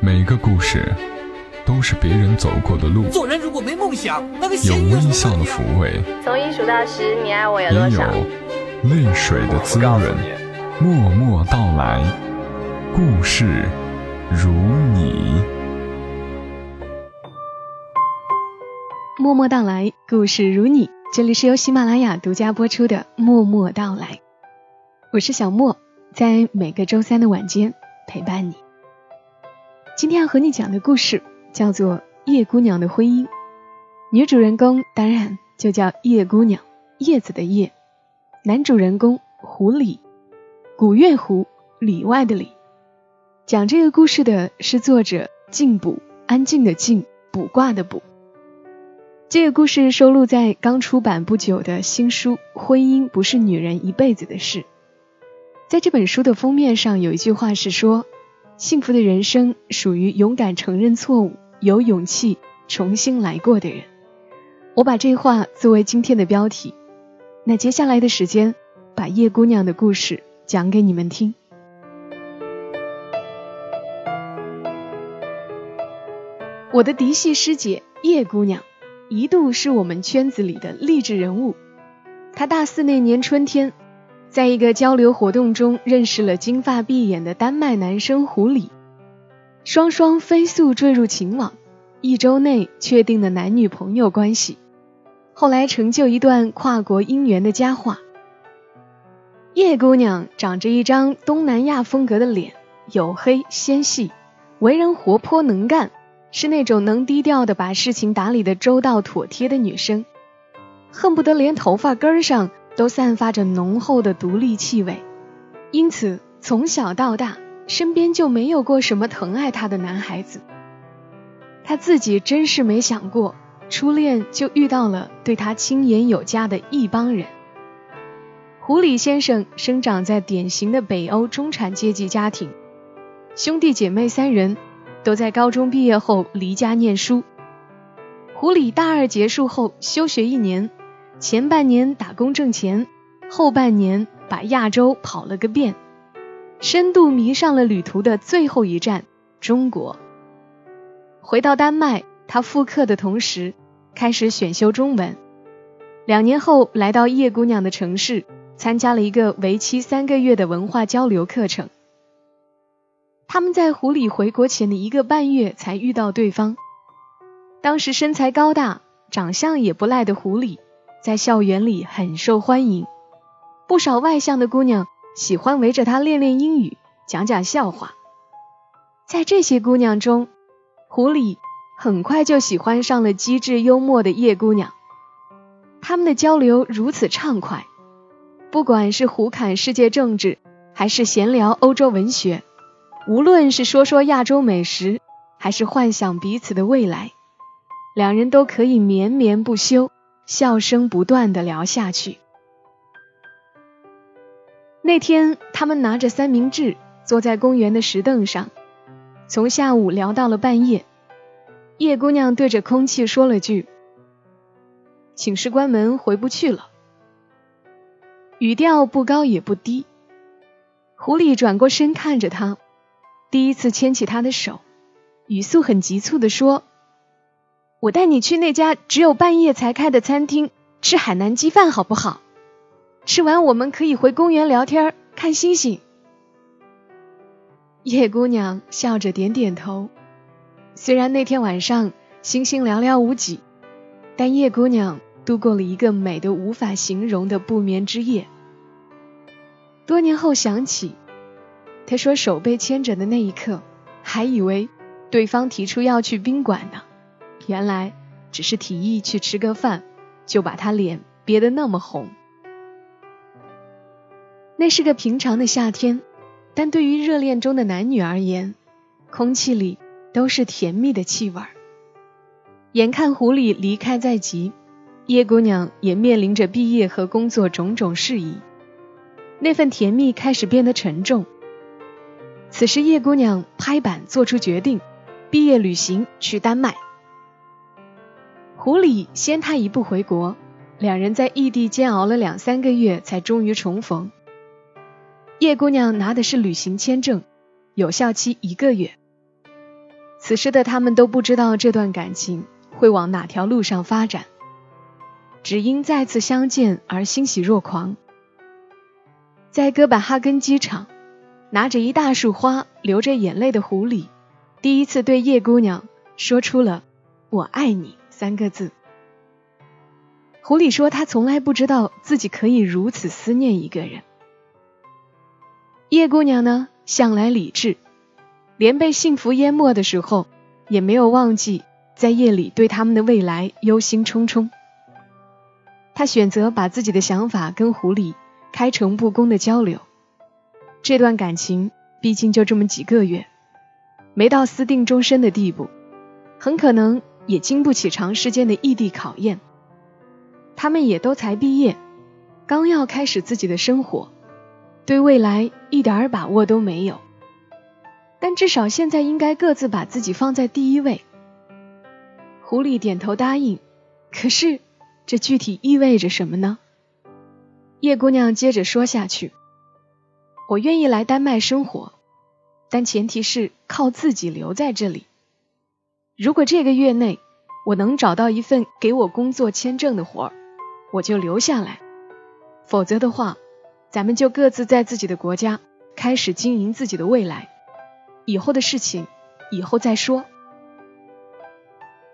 每个故事都是别人走过的路，做人如果没梦想，那个有微笑的抚慰，从一数到十，你爱我有也有？泪水的滋润。默默到来，故事如你。默默到来，故事如你。这里是由喜马拉雅独家播出的《默默到来》，我是小莫，在每个周三的晚间陪伴你。今天要和你讲的故事叫做《叶姑娘的婚姻》，女主人公当然就叫叶姑娘，叶子的叶。男主人公胡里，古月胡，里外的里。讲这个故事的是作者静卜，安静的静，卜卦的卜。这个故事收录在刚出版不久的新书《婚姻不是女人一辈子的事》。在这本书的封面上有一句话是说：“幸福的人生属于勇敢承认错误、有勇气重新来过的人。”我把这话作为今天的标题。那接下来的时间，把叶姑娘的故事讲给你们听。我的嫡系师姐叶姑娘。一度是我们圈子里的励志人物。她大四那年春天，在一个交流活动中认识了金发碧眼的丹麦男生胡里，双双飞速坠入情网，一周内确定了男女朋友关系。后来成就一段跨国姻缘的佳话。叶姑娘长着一张东南亚风格的脸，黝黑纤细，为人活泼能干。是那种能低调的把事情打理的周到妥帖的女生，恨不得连头发根上都散发着浓厚的独立气味。因此，从小到大，身边就没有过什么疼爱她的男孩子。她自己真是没想过，初恋就遇到了对她亲言有加的一帮人。胡里先生生长在典型的北欧中产阶级家庭，兄弟姐妹三人。都在高中毕业后离家念书。胡里大二结束后休学一年，前半年打工挣钱，后半年把亚洲跑了个遍，深度迷上了旅途的最后一站——中国。回到丹麦，他复课的同时开始选修中文。两年后，来到叶姑娘的城市，参加了一个为期三个月的文化交流课程。他们在胡里回国前的一个半月才遇到对方。当时身材高大、长相也不赖的胡里，在校园里很受欢迎，不少外向的姑娘喜欢围着他练练英语、讲讲笑话。在这些姑娘中，胡里很快就喜欢上了机智幽默的叶姑娘。他们的交流如此畅快，不管是胡侃世界政治，还是闲聊欧洲文学。无论是说说亚洲美食，还是幻想彼此的未来，两人都可以绵绵不休，笑声不断的聊下去。那天，他们拿着三明治，坐在公园的石凳上，从下午聊到了半夜。叶姑娘对着空气说了句：“寝室关门，回不去了。”语调不高也不低。狐狸转过身看着他。第一次牵起他的手，语速很急促的说：“我带你去那家只有半夜才开的餐厅吃海南鸡饭，好不好？吃完我们可以回公园聊天，看星星。”叶姑娘笑着点点头。虽然那天晚上星星寥寥无几，但叶姑娘度过了一个美的无法形容的不眠之夜。多年后想起。她说：“手被牵着的那一刻，还以为对方提出要去宾馆呢，原来只是提议去吃个饭，就把他脸憋得那么红。那是个平常的夏天，但对于热恋中的男女而言，空气里都是甜蜜的气味儿。眼看狐狸离开在即，叶姑娘也面临着毕业和工作种种事宜，那份甜蜜开始变得沉重。”此时，叶姑娘拍板做出决定，毕业旅行去丹麦。狐狸先他一步回国，两人在异地煎熬了两三个月，才终于重逢。叶姑娘拿的是旅行签证，有效期一个月。此时的他们都不知道这段感情会往哪条路上发展，只因再次相见而欣喜若狂。在哥本哈根机场，拿着一大束花、流着眼泪的狐狸，第一次对叶姑娘说出了“我爱你”三个字。狐狸说：“他从来不知道自己可以如此思念一个人。”叶姑娘呢，向来理智，连被幸福淹没的时候，也没有忘记在夜里对他们的未来忧心忡忡。她选择把自己的想法跟狐狸开诚布公的交流。这段感情毕竟就这么几个月，没到私定终身的地步，很可能也经不起长时间的异地考验。他们也都才毕业，刚要开始自己的生活，对未来一点把握都没有。但至少现在应该各自把自己放在第一位。狐狸点头答应，可是这具体意味着什么呢？叶姑娘接着说下去：“我愿意来丹麦生活，但前提是靠自己留在这里。如果这个月内我能找到一份给我工作签证的活儿。”我就留下来，否则的话，咱们就各自在自己的国家开始经营自己的未来。以后的事情，以后再说。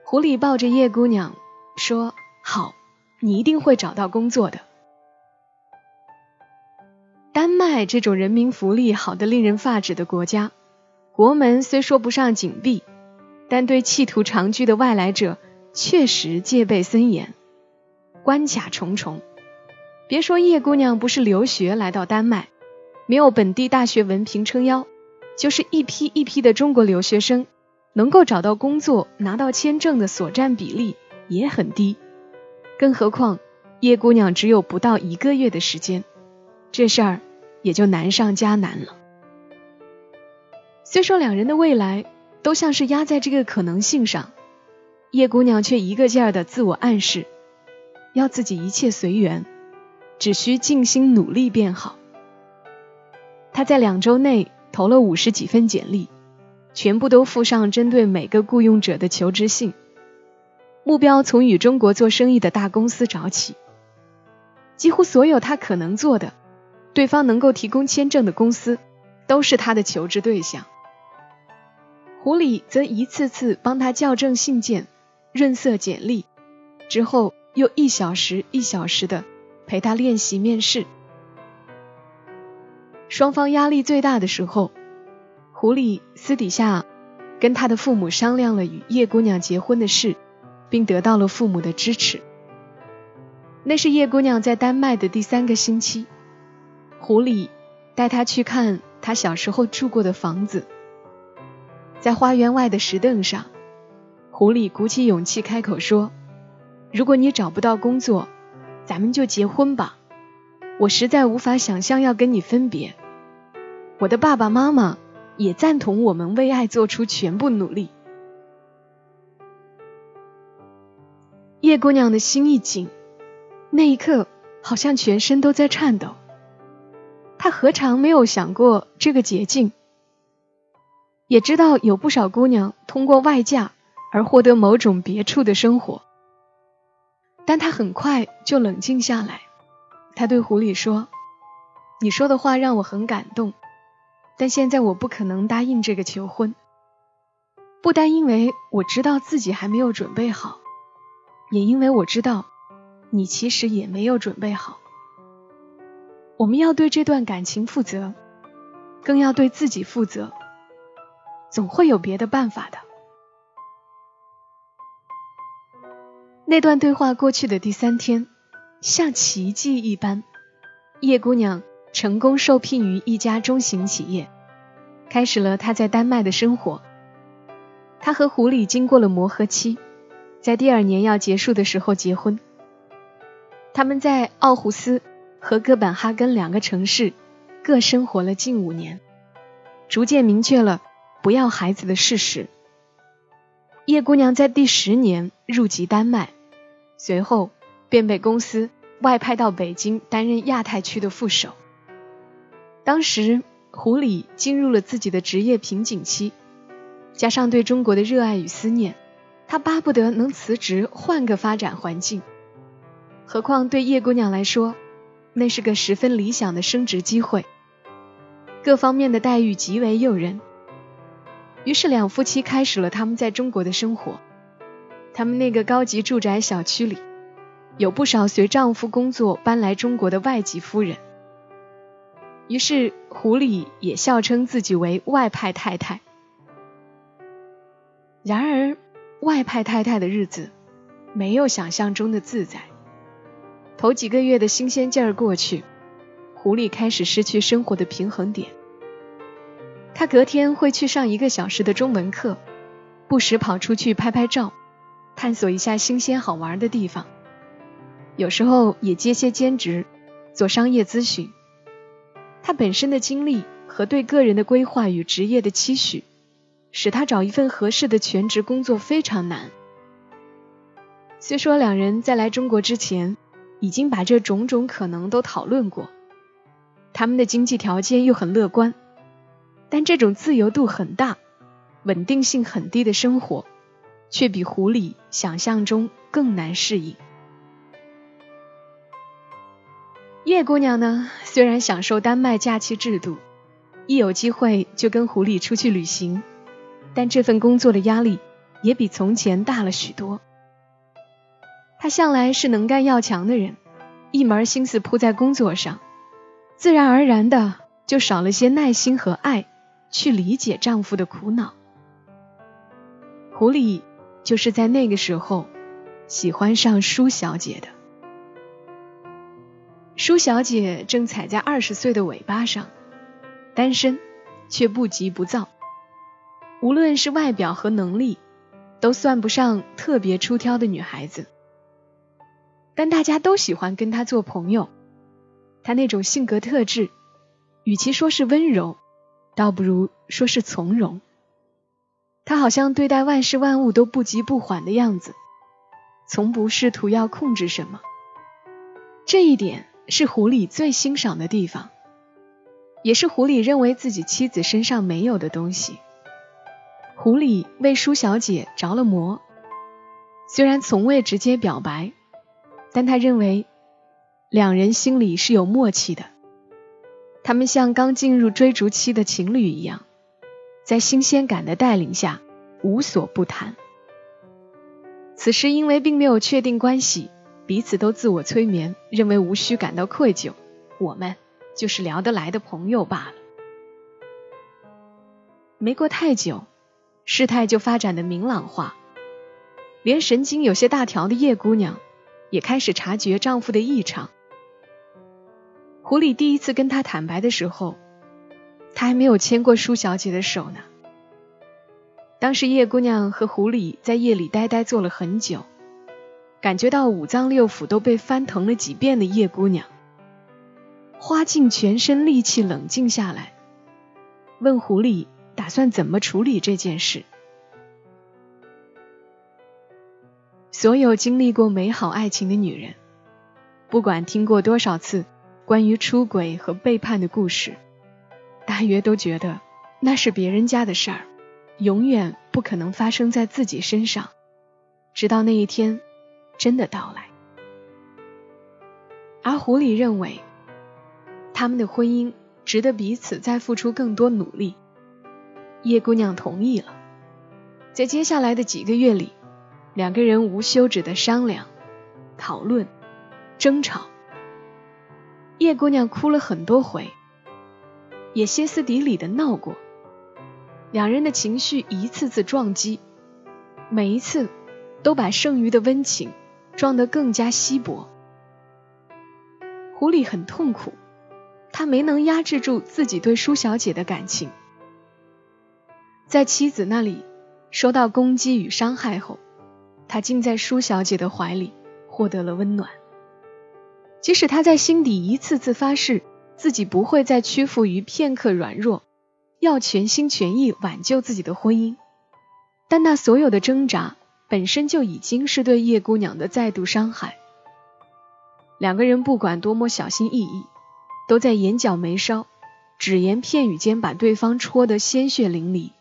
狐狸抱着叶姑娘说：“好，你一定会找到工作的。”丹麦这种人民福利好的令人发指的国家，国门虽说不上紧闭，但对企图长居的外来者确实戒备森严。关卡重重，别说叶姑娘不是留学来到丹麦，没有本地大学文凭撑腰，就是一批一批的中国留学生，能够找到工作拿到签证的所占比例也很低。更何况叶姑娘只有不到一个月的时间，这事儿也就难上加难了。虽说两人的未来都像是压在这个可能性上，叶姑娘却一个劲儿的自我暗示。要自己一切随缘，只需静心努力便好。他在两周内投了五十几份简历，全部都附上针对每个雇佣者的求职信，目标从与中国做生意的大公司找起。几乎所有他可能做的，对方能够提供签证的公司，都是他的求职对象。狐狸则一次次帮他校正信件、润色简历，之后。又一小时一小时的陪他练习面试。双方压力最大的时候，狐狸私底下跟他的父母商量了与叶姑娘结婚的事，并得到了父母的支持。那是叶姑娘在丹麦的第三个星期，狐狸带她去看她小时候住过的房子，在花园外的石凳上，狐狸鼓起勇气开口说。如果你找不到工作，咱们就结婚吧。我实在无法想象要跟你分别。我的爸爸妈妈也赞同我们为爱做出全部努力。叶姑娘的心一紧，那一刻好像全身都在颤抖。她何尝没有想过这个捷径？也知道有不少姑娘通过外嫁而获得某种别处的生活。但他很快就冷静下来，他对狐狸说：“你说的话让我很感动，但现在我不可能答应这个求婚。不单因为我知道自己还没有准备好，也因为我知道你其实也没有准备好。我们要对这段感情负责，更要对自己负责，总会有别的办法的。”那段对话过去的第三天，像奇迹一般，叶姑娘成功受聘于一家中型企业，开始了她在丹麦的生活。她和狐狸经过了磨合期，在第二年要结束的时候结婚。他们在奥胡斯和哥本哈根两个城市各生活了近五年，逐渐明确了不要孩子的事实。叶姑娘在第十年入籍丹麦。随后便被公司外派到北京担任亚太区的副手。当时狐狸进入了自己的职业瓶颈期，加上对中国的热爱与思念，他巴不得能辞职换个发展环境。何况对叶姑娘来说，那是个十分理想的升职机会，各方面的待遇极为诱人。于是两夫妻开始了他们在中国的生活。他们那个高级住宅小区里，有不少随丈夫工作搬来中国的外籍夫人。于是狐狸也笑称自己为外派太太。然而，外派太太的日子没有想象中的自在。头几个月的新鲜劲儿过去，狐狸开始失去生活的平衡点。他隔天会去上一个小时的中文课，不时跑出去拍拍照，探索一下新鲜好玩的地方。有时候也接些兼职，做商业咨询。他本身的经历和对个人的规划与职业的期许，使他找一份合适的全职工作非常难。虽说两人在来中国之前已经把这种种可能都讨论过，他们的经济条件又很乐观，但这种自由度很大、稳定性很低的生活，却比狐狸想象中更难适应。叶姑娘呢，虽然享受丹麦假期制度，一有机会就跟狐狸出去旅行，但这份工作的压力也比从前大了许多。她向来是能干要强的人，一门心思扑在工作上，自然而然的就少了些耐心和爱去理解丈夫的苦恼。狐狸就是在那个时候喜欢上舒小姐的。舒小姐正踩在二十岁的尾巴上，单身，却不急不躁。无论是外表和能力，都算不上特别出挑的女孩子。但大家都喜欢跟她做朋友。她那种性格特质，与其说是温柔，倒不如说是从容。他好像对待万事万物都不急不缓的样子，从不试图要控制什么。这一点。是狐狸最欣赏的地方，也是狐狸认为自己妻子身上没有的东西。狐狸为舒小姐着了魔，虽然从未直接表白，但他认为两人心里是有默契的。他们像刚进入追逐期的情侣一样，在新鲜感的带领下无所不谈。此时因为并没有确定关系。彼此都自我催眠，认为无需感到愧疚，我们就是聊得来的朋友罢了。没过太久，事态就发展的明朗化，连神经有些大条的叶姑娘也开始察觉丈夫的异常。狐狸第一次跟他坦白的时候，他还没有牵过舒小姐的手呢。当时叶姑娘和狐狸在夜里呆呆坐了很久。感觉到五脏六腑都被翻腾了几遍的叶姑娘，花尽全身力气冷静下来，问狐狸打算怎么处理这件事。所有经历过美好爱情的女人，不管听过多少次关于出轨和背叛的故事，大约都觉得那是别人家的事儿，永远不可能发生在自己身上。直到那一天。真的到来，而狐狸认为他们的婚姻值得彼此再付出更多努力。叶姑娘同意了，在接下来的几个月里，两个人无休止的商量、讨论、争吵。叶姑娘哭了很多回，也歇斯底里的闹过，两人的情绪一次次撞击，每一次都把剩余的温情。撞得更加稀薄。狐狸很痛苦，他没能压制住自己对舒小姐的感情，在妻子那里受到攻击与伤害后，他竟在舒小姐的怀里获得了温暖。即使他在心底一次次发誓自己不会再屈服于片刻软弱，要全心全意挽救自己的婚姻，但那所有的挣扎。本身就已经是对叶姑娘的再度伤害。两个人不管多么小心翼翼，都在眼角眉梢、只言片语间把对方戳得鲜血淋漓。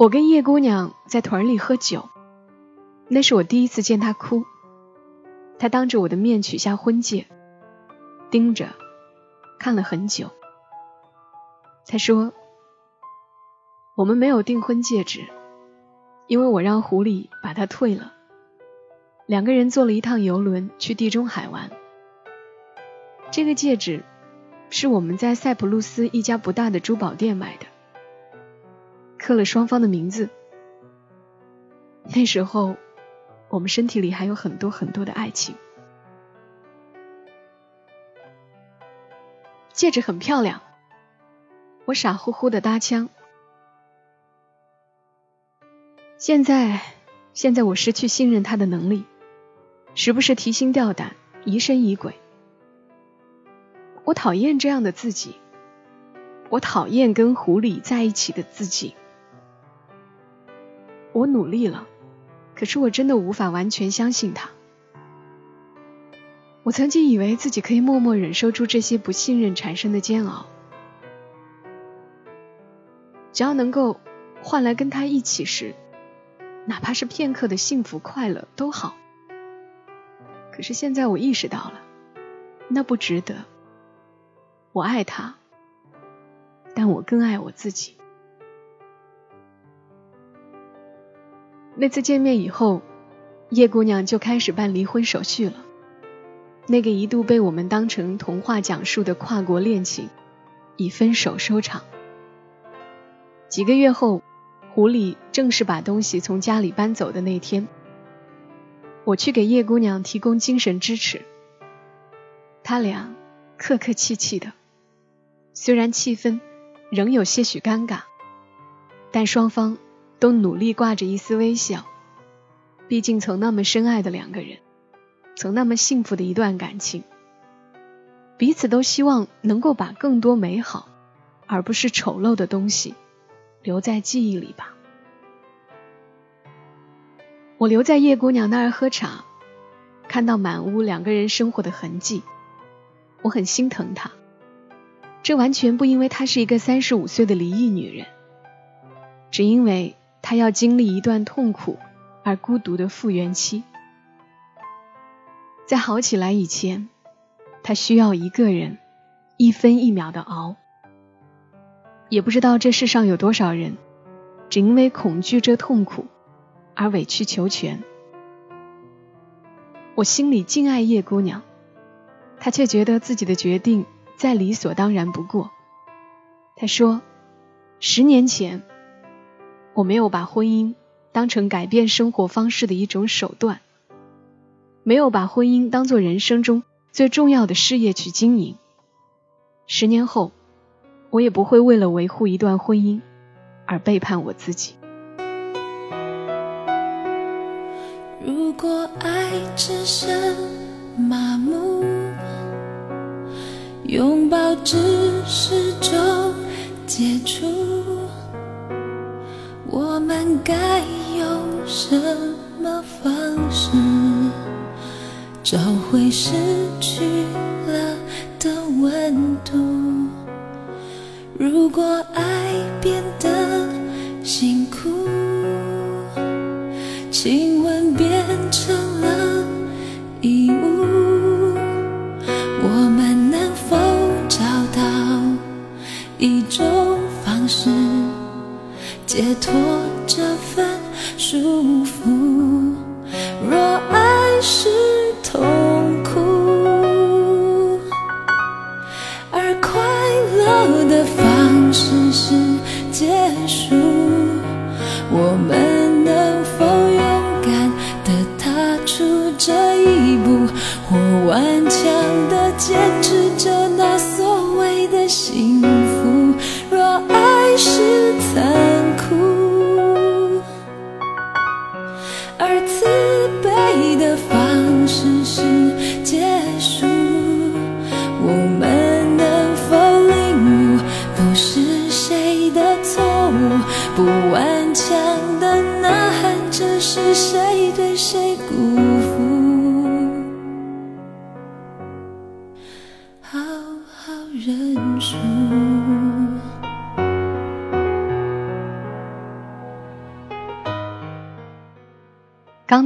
我跟叶姑娘在屯里喝酒，那是我第一次见她哭。他当着我的面取下婚戒，盯着看了很久。他说：“我们没有订婚戒指，因为我让狐狸把它退了。两个人坐了一趟游轮去地中海玩。这个戒指是我们在塞浦路斯一家不大的珠宝店买的。”刻了双方的名字。那时候，我们身体里还有很多很多的爱情。戒指很漂亮，我傻乎乎的搭腔。现在，现在我失去信任他的能力，时不时提心吊胆、疑神疑鬼。我讨厌这样的自己，我讨厌跟狐狸在一起的自己。我努力了，可是我真的无法完全相信他。我曾经以为自己可以默默忍受住这些不信任产生的煎熬，只要能够换来跟他一起时，哪怕是片刻的幸福快乐都好。可是现在我意识到了，那不值得。我爱他，但我更爱我自己。那次见面以后，叶姑娘就开始办离婚手续了。那个一度被我们当成童话讲述的跨国恋情，以分手收场。几个月后，狐狸正式把东西从家里搬走的那天，我去给叶姑娘提供精神支持。他俩客客气气的，虽然气氛仍有些许尴尬，但双方。都努力挂着一丝微笑，毕竟曾那么深爱的两个人，曾那么幸福的一段感情，彼此都希望能够把更多美好，而不是丑陋的东西留在记忆里吧。我留在叶姑娘那儿喝茶，看到满屋两个人生活的痕迹，我很心疼她。这完全不因为她是一个三十五岁的离异女人，只因为。他要经历一段痛苦而孤独的复原期，在好起来以前，他需要一个人一分一秒的熬。也不知道这世上有多少人，只因为恐惧这痛苦而委曲求全。我心里敬爱叶姑娘，她却觉得自己的决定再理所当然不过。她说：“十年前。”我没有把婚姻当成改变生活方式的一种手段，没有把婚姻当做人生中最重要的事业去经营。十年后，我也不会为了维护一段婚姻而背叛我自己。如果爱只剩麻木，拥抱只是种接触。我们该用什么方式找回失去了的温度？如果爱变得辛苦，亲吻变成解脱这份束缚。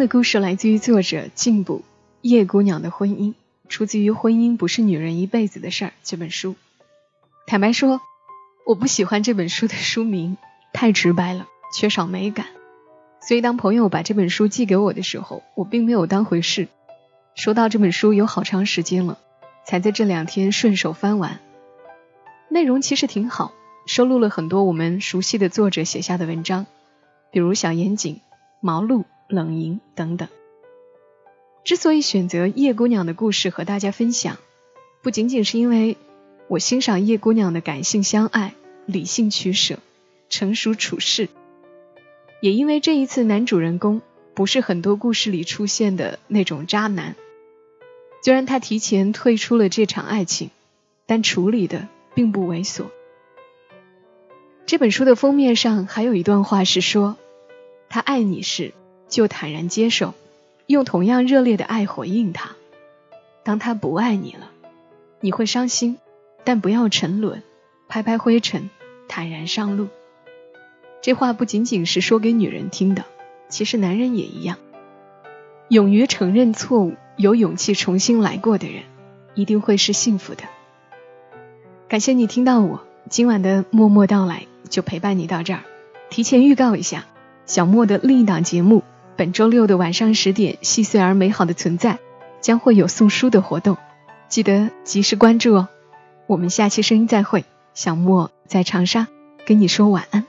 的故事来自于作者进步叶姑娘的婚姻，出自于《婚姻不是女人一辈子的事儿》这本书。坦白说，我不喜欢这本书的书名，太直白了，缺少美感。所以当朋友把这本书寄给我的时候，我并没有当回事。收到这本书有好长时间了，才在这两天顺手翻完。内容其实挺好，收录了很多我们熟悉的作者写下的文章，比如小严谨、毛路、冷莹等等。之所以选择叶姑娘的故事和大家分享，不仅仅是因为我欣赏叶姑娘的感性相爱、理性取舍、成熟处事，也因为这一次男主人公不是很多故事里出现的那种渣男。虽然他提前退出了这场爱情，但处理的并不猥琐。这本书的封面上还有一段话是说：“他爱你时，就坦然接受，用同样热烈的爱回应他；当他不爱你了，你会伤心，但不要沉沦，拍拍灰尘，坦然上路。”这话不仅仅是说给女人听的，其实男人也一样。勇于承认错误。有勇气重新来过的人，一定会是幸福的。感谢你听到我今晚的默默到来，就陪伴你到这儿。提前预告一下，小莫的另一档节目，本周六的晚上十点，《细碎而美好的存在》将会有送书的活动，记得及时关注哦。我们下期声音再会，小莫在长沙跟你说晚安。